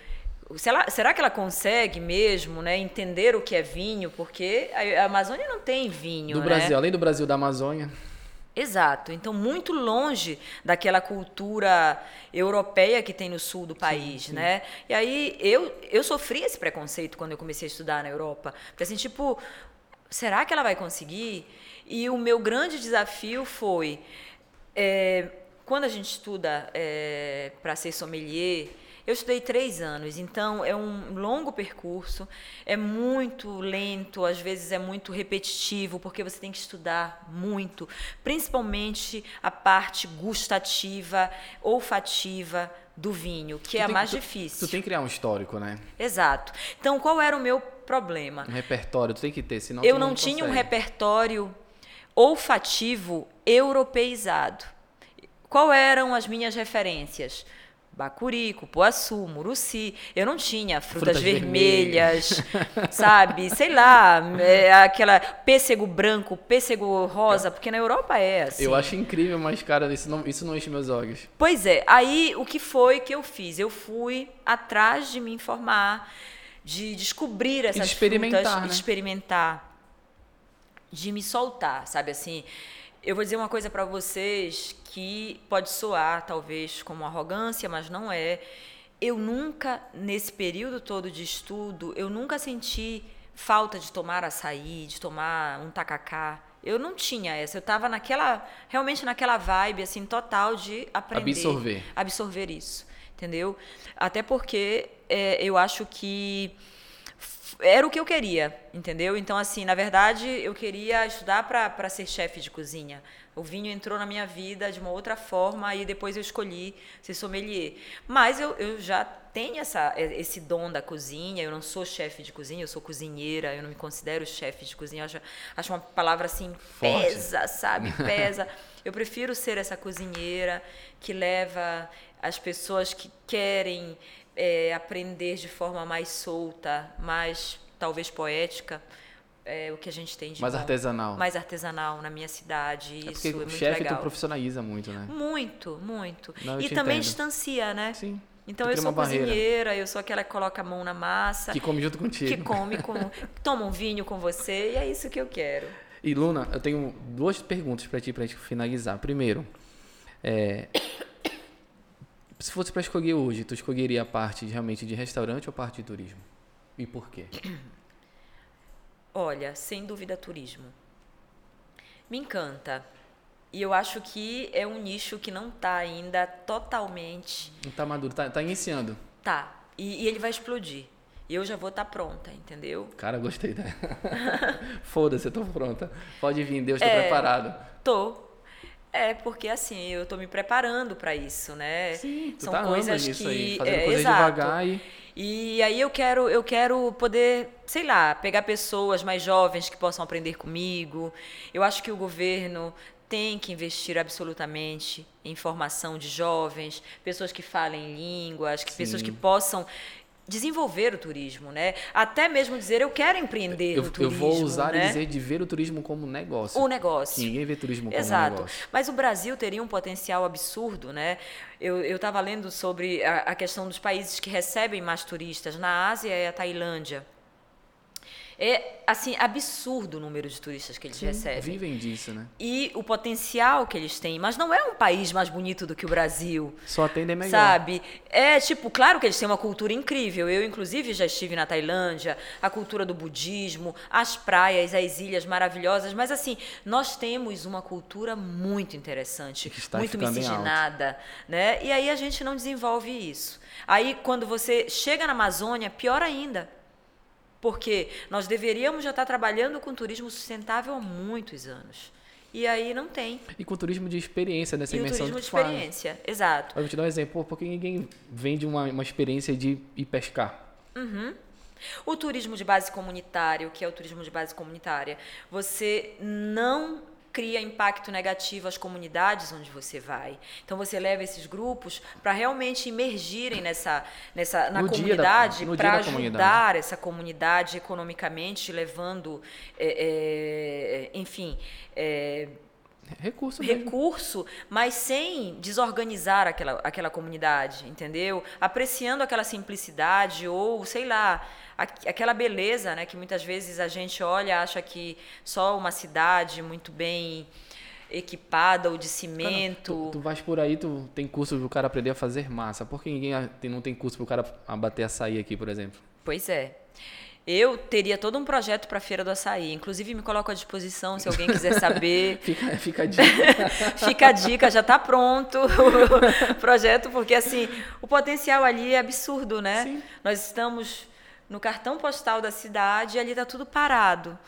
Ela, será que ela consegue mesmo né, entender o que é vinho? Porque a, Amazônia não tem vinho. Do né? Brasil, além do Brasil da Amazônia. Exato. Então, muito longe daquela cultura europeia que tem no sul do país, sim, sim. né? E aí, eu, eu sofri esse preconceito quando eu comecei a estudar na Europa. Porque, assim, tipo, será que ela vai conseguir? E o meu grande desafio foi, é, quando a gente estuda é, para ser sommelier, eu estudei três anos, então é um longo percurso, é muito lento, às vezes é muito repetitivo, porque você tem que estudar muito, principalmente a parte gustativa, olfativa do vinho, que tu é a mais tu, difícil. Tu tem que criar um histórico, né? Exato. Então, qual era o meu problema? Um repertório, tu tem que ter, senão Eu não, não tinha consegue. um repertório olfativo europeizado. Qual eram as minhas referências? Bacuri, cupuaçu, muruci. Eu não tinha frutas, frutas vermelhas, vermelhas. sabe? Sei lá, é, aquela pêssego branco, pêssego rosa, porque na Europa é assim. Eu acho incrível, mas, cara, isso não, isso não enche meus olhos. Pois é. Aí, o que foi que eu fiz? Eu fui atrás de me informar, de descobrir essas de experimentar, frutas, né? de experimentar. de me soltar, sabe assim? Eu vou dizer uma coisa para vocês que pode soar talvez como arrogância, mas não é. Eu nunca nesse período todo de estudo, eu nunca senti falta de tomar açaí, de tomar um tacacá. Eu não tinha essa. Eu estava naquela, realmente naquela vibe assim total de aprender, absorver, absorver isso, entendeu? Até porque é, eu acho que era o que eu queria, entendeu? Então, assim, na verdade, eu queria estudar para ser chefe de cozinha. O vinho entrou na minha vida de uma outra forma e depois eu escolhi ser sommelier. Mas eu, eu já tenho essa, esse dom da cozinha, eu não sou chefe de cozinha, eu sou cozinheira, eu não me considero chefe de cozinha. Acho, acho uma palavra assim, Forte. pesa, sabe? Pesa. eu prefiro ser essa cozinheira que leva as pessoas que querem é, aprender de forma mais solta, mais talvez poética, é, o que a gente tem de mais bom, artesanal, mais artesanal na minha cidade. É porque isso o chefe tu profissionaliza muito, né? Muito, muito. Não, e também entendo. distancia, né? Sim. Então eu sou cozinheira, eu sou aquela que coloca a mão na massa. Que come junto contigo. Que come com. toma um vinho com você, e é isso que eu quero. E Luna, eu tenho duas perguntas para ti para gente finalizar. Primeiro, é, se fosse para escolher hoje, tu escolheria a parte realmente de restaurante ou a parte de turismo? E por quê? Olha, sem dúvida turismo. Me encanta. E eu acho que é um nicho que não está ainda totalmente. Não está maduro, está tá iniciando. Tá. E, e, ele vai explodir. E eu já vou estar tá pronta, entendeu? Cara, gostei, né? Foda-se, eu tô pronta. Pode vir, Deus, tô é, preparado. Tô. É, porque assim, eu estou me preparando para isso, né? Sim, São tá coisas que aí, fazendo é, exato. devagar e e aí eu quero eu quero poder, sei lá, pegar pessoas mais jovens que possam aprender comigo. Eu acho que o governo tem que investir absolutamente em formação de jovens, pessoas que falem línguas, que pessoas que possam desenvolver o turismo, né? Até mesmo dizer eu quero empreender eu, no turismo. Eu vou usar né? e dizer de ver o turismo como negócio. O negócio. Que ninguém vê turismo como Exato. negócio. Mas o Brasil teria um potencial absurdo, né? Eu estava lendo sobre a, a questão dos países que recebem mais turistas. Na Ásia é a Tailândia. É, assim, absurdo o número de turistas que eles Sim, recebem. Vivem disso, né? E o potencial que eles têm. Mas não é um país mais bonito do que o Brasil. Só atendem melhor. Sabe? É, tipo, claro que eles têm uma cultura incrível. Eu, inclusive, já estive na Tailândia, a cultura do budismo, as praias, as ilhas maravilhosas. Mas, assim, nós temos uma cultura muito interessante, muito miscigenada. Né? E aí a gente não desenvolve isso. Aí, quando você chega na Amazônia, pior ainda porque nós deveríamos já estar trabalhando com turismo sustentável há muitos anos. E aí não tem. E com turismo de experiência, nessa e imersão turismo de experiência, faz. exato. Eu vou te dar um exemplo, porque ninguém vende uma, uma experiência de ir pescar. Uhum. O turismo de base comunitária, o que é o turismo de base comunitária? Você não cria impacto negativo às comunidades onde você vai. Então você leva esses grupos para realmente imergirem nessa, nessa na no comunidade para ajudar comunidade. essa comunidade economicamente, levando, é, é, enfim. É, recurso recurso, mas sem desorganizar aquela, aquela comunidade, entendeu? Apreciando aquela simplicidade ou, sei lá, aquela beleza, né, que muitas vezes a gente olha, acha que só uma cidade muito bem equipada ou de cimento. Cara, tu, tu vais por aí, tu tem curso para o cara aprender a fazer massa. Por que ninguém não tem curso para o cara abater açaí aqui, por exemplo? Pois é. Eu teria todo um projeto para a Feira do Açaí. Inclusive, me coloco à disposição se alguém quiser saber. fica, fica a dica. fica a dica, já está pronto o projeto, porque assim, o potencial ali é absurdo, né? Sim. Nós estamos no cartão postal da cidade e ali está tudo parado.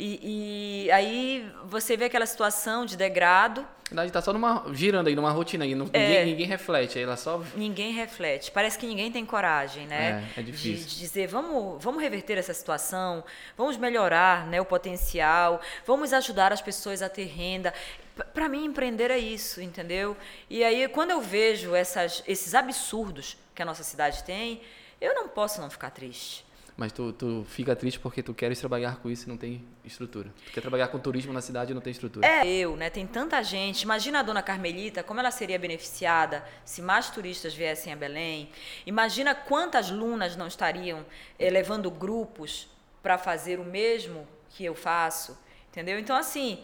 E, e, aí você vê aquela situação de degrado. Na verdade, está só numa, girando aí, numa rotina aí. Não, é, ninguém, ninguém, reflete, aí ela só. Ninguém reflete. Parece que ninguém tem coragem, né? É, é difícil. De, de dizer, vamos, vamos reverter essa situação, vamos melhorar né, o potencial, vamos ajudar as pessoas a ter renda. Para mim, empreender é isso, entendeu? E aí, quando eu vejo essas, esses absurdos que a nossa cidade tem, eu não posso não ficar triste. Mas tu, tu fica triste porque tu queres trabalhar com isso e não tem estrutura. Tu quer trabalhar com turismo na cidade e não tem estrutura. É, eu, né? Tem tanta gente. Imagina a dona Carmelita, como ela seria beneficiada se mais turistas viessem a Belém. Imagina quantas lunas não estariam eh, levando grupos para fazer o mesmo que eu faço. Entendeu? Então, assim,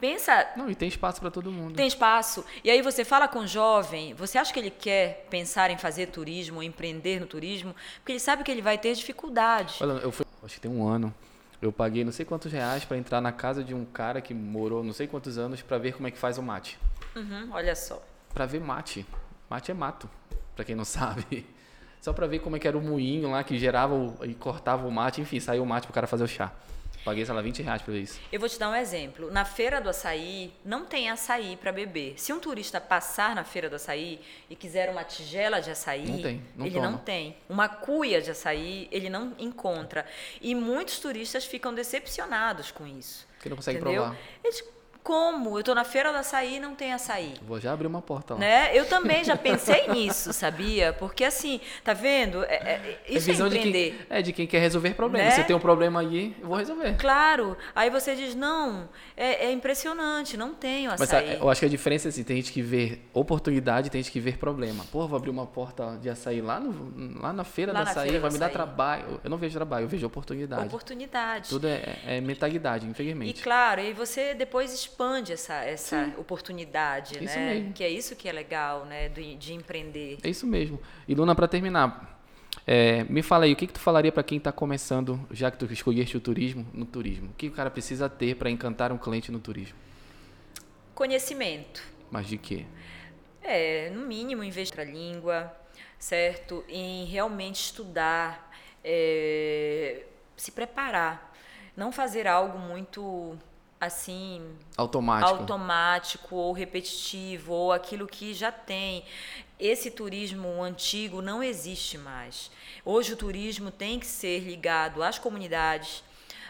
pensa. Não, e tem espaço para todo mundo. Tem espaço. E aí você fala com o jovem, você acha que ele quer pensar em fazer turismo, empreender no turismo? Porque ele sabe que ele vai ter dificuldade. Olha, eu fui, acho que tem um ano. Eu paguei não sei quantos reais para entrar na casa de um cara que morou não sei quantos anos para ver como é que faz o mate. Uhum, olha só. Para ver mate. Mate é mato, para quem não sabe. Só para ver como é que era o moinho lá que gerava o, e cortava o mate, enfim, saiu o mate pro cara fazer o chá. Paguei, sei lá, 20 reais por isso. Eu vou te dar um exemplo. Na feira do açaí, não tem açaí para beber. Se um turista passar na feira do açaí e quiser uma tigela de açaí, não tem, não ele toma. não tem. Uma cuia de açaí, ele não encontra. E muitos turistas ficam decepcionados com isso. Porque não consegue entendeu? provar. Eles, como? Eu tô na feira do açaí e não tem açaí. Vou já abrir uma porta lá. Né? Eu também já pensei nisso, sabia? Porque assim, tá vendo? É, é, É isso é, visão de empreender. quem, é de quem quer resolver problemas. Né? Se tem um problema aí, eu vou resolver. Claro. Aí você diz, não, é, é impressionante, não tenho Mas açaí. sabe, eu acho que a diferença é assim, tem gente que vê oportunidade, tem gente que vê problema. Pô, vou abrir uma porta de açaí lá, no, lá na feira Lá do na açaí, feira vai do me dar açaí. trabalho. Eu não vejo trabalho, eu vejo oportunidade. Oportunidade. Tudo é, é mentalidade, E infelizmente. claro, e você depois expande essa, essa oportunidade, Isso né? mesmo. Que é isso que é legal, né? De, de empreender. É isso mesmo. E Luna, para terminar, é, me fala aí, o que, que tu falaria para quem está começando, já que tu escolheste o turismo, no turismo? O que o cara precisa ter para encantar um cliente no turismo? Conhecimento. Mas de quê? É, no mínimo, investir na língua, certo? Em realmente estudar, é, se preparar. Não fazer algo muito assim Automático. automático ou repetitivo ou aquilo que já tem. Esse turismo antigo não existe mais. Hoje o turismo tem que ser ligado às comunidades,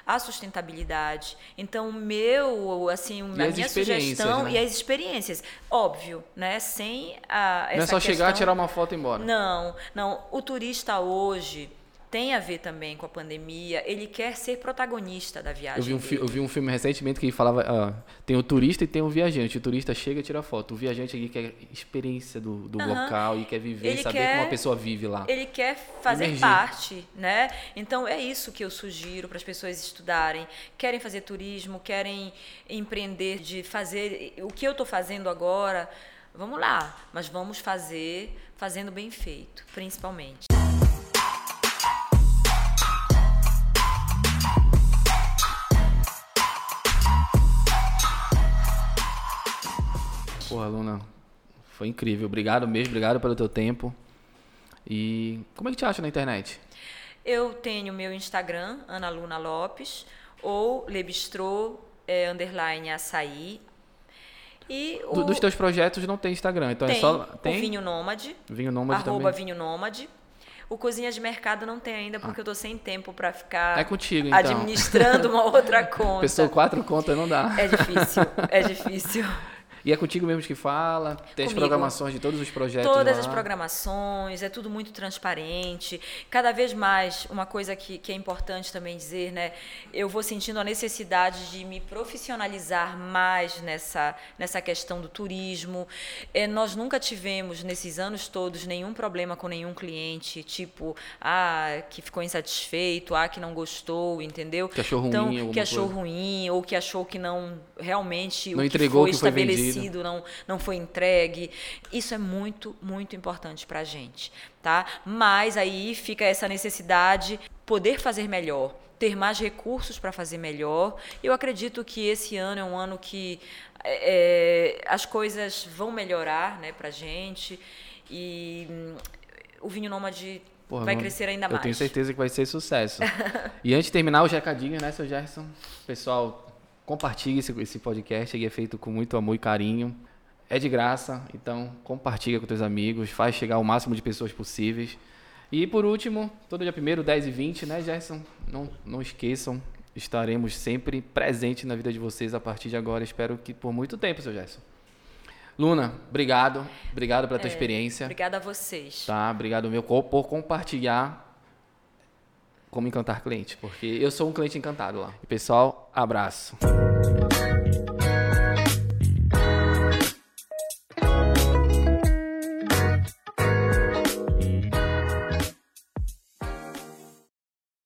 à sustentabilidade. Então, o meu, assim, a as minha sugestão né? e as experiências, óbvio, né, sem a Não é só chegar, questão- tirar uma foto e ir embora. não, não. O turista hoje tem a ver também com a pandemia. Ele quer ser protagonista da viagem. Eu vi, um fi- eu vi um filme recentemente que falava, ah, tem o turista e tem o viajante. O turista chega e tira foto. O viajante aqui quer experiência do, do Aham. local e quer viver, Ele saber quer- como uma pessoa vive lá. Ele quer fazer Emergir. parte, né? Então é isso que eu sugiro para as pessoas estudarem. Querem fazer turismo, querem empreender de fazer o que eu estou fazendo agora. Vamos lá, mas vamos fazer fazendo bem feito, principalmente. Porra, Luna, foi incrível. Obrigado mesmo, obrigado pelo teu tempo. E como é que te acha na internet? Eu tenho meu Instagram, Ana Luna Lopes, ou Lebistrô, é, underline açaí. E o, Do- dos teus projetos não tem Instagram, então tem, é só. Tem o Vinho Nômade, Vinho Nômade arroba também. Vinho Nômade. O Cozinha de Mercado não tem ainda, porque eu tô sem tempo para ficar É contigo, então. administrando uma outra conta. Pessoa quatro contas não dá. É difícil, é difícil. E é contigo mesmo que fala, tem as programações de todos os projetos. Todas lá. as programações, é tudo muito transparente. Cada vez mais, uma coisa que, que é importante também dizer, né? Eu vou sentindo a necessidade de me profissionalizar mais nessa, nessa questão do turismo. É, nós nunca tivemos, nesses anos todos, nenhum problema com nenhum cliente, tipo, ah, que ficou insatisfeito, ah, que não gostou, entendeu? Que achou ruim Então, alguma que achou coisa. ruim, ou que achou que não realmente Não o entregou o que que foi foi vendido. Não, não foi entregue. Isso é muito, muito importante para a gente, tá? Mas aí fica essa necessidade poder fazer melhor, ter mais recursos para fazer melhor. Eu acredito que esse ano é um ano que é, as coisas vão melhorar, né, para gente e hum, o vinho nômade Porra, vai crescer ainda eu mais. tenho certeza que vai ser sucesso. e antes de terminar os recadinhos, né, seu Gerson? Pessoal, compartilhe esse, esse podcast, ele é feito com muito amor e carinho. É de graça, então compartilha com teus amigos, faz chegar ao máximo de pessoas possíveis. E por último, todo dia 1 10 e 20, né, Gerson? Não, não esqueçam, estaremos sempre presentes na vida de vocês a partir de agora. Espero que por muito tempo, seu Gerson. Luna, obrigado. Obrigado pela tua experiência. Obrigada a vocês. Tá, obrigado meu por compartilhar como encantar cliente, porque eu sou um cliente encantado lá. Pessoal, abraço.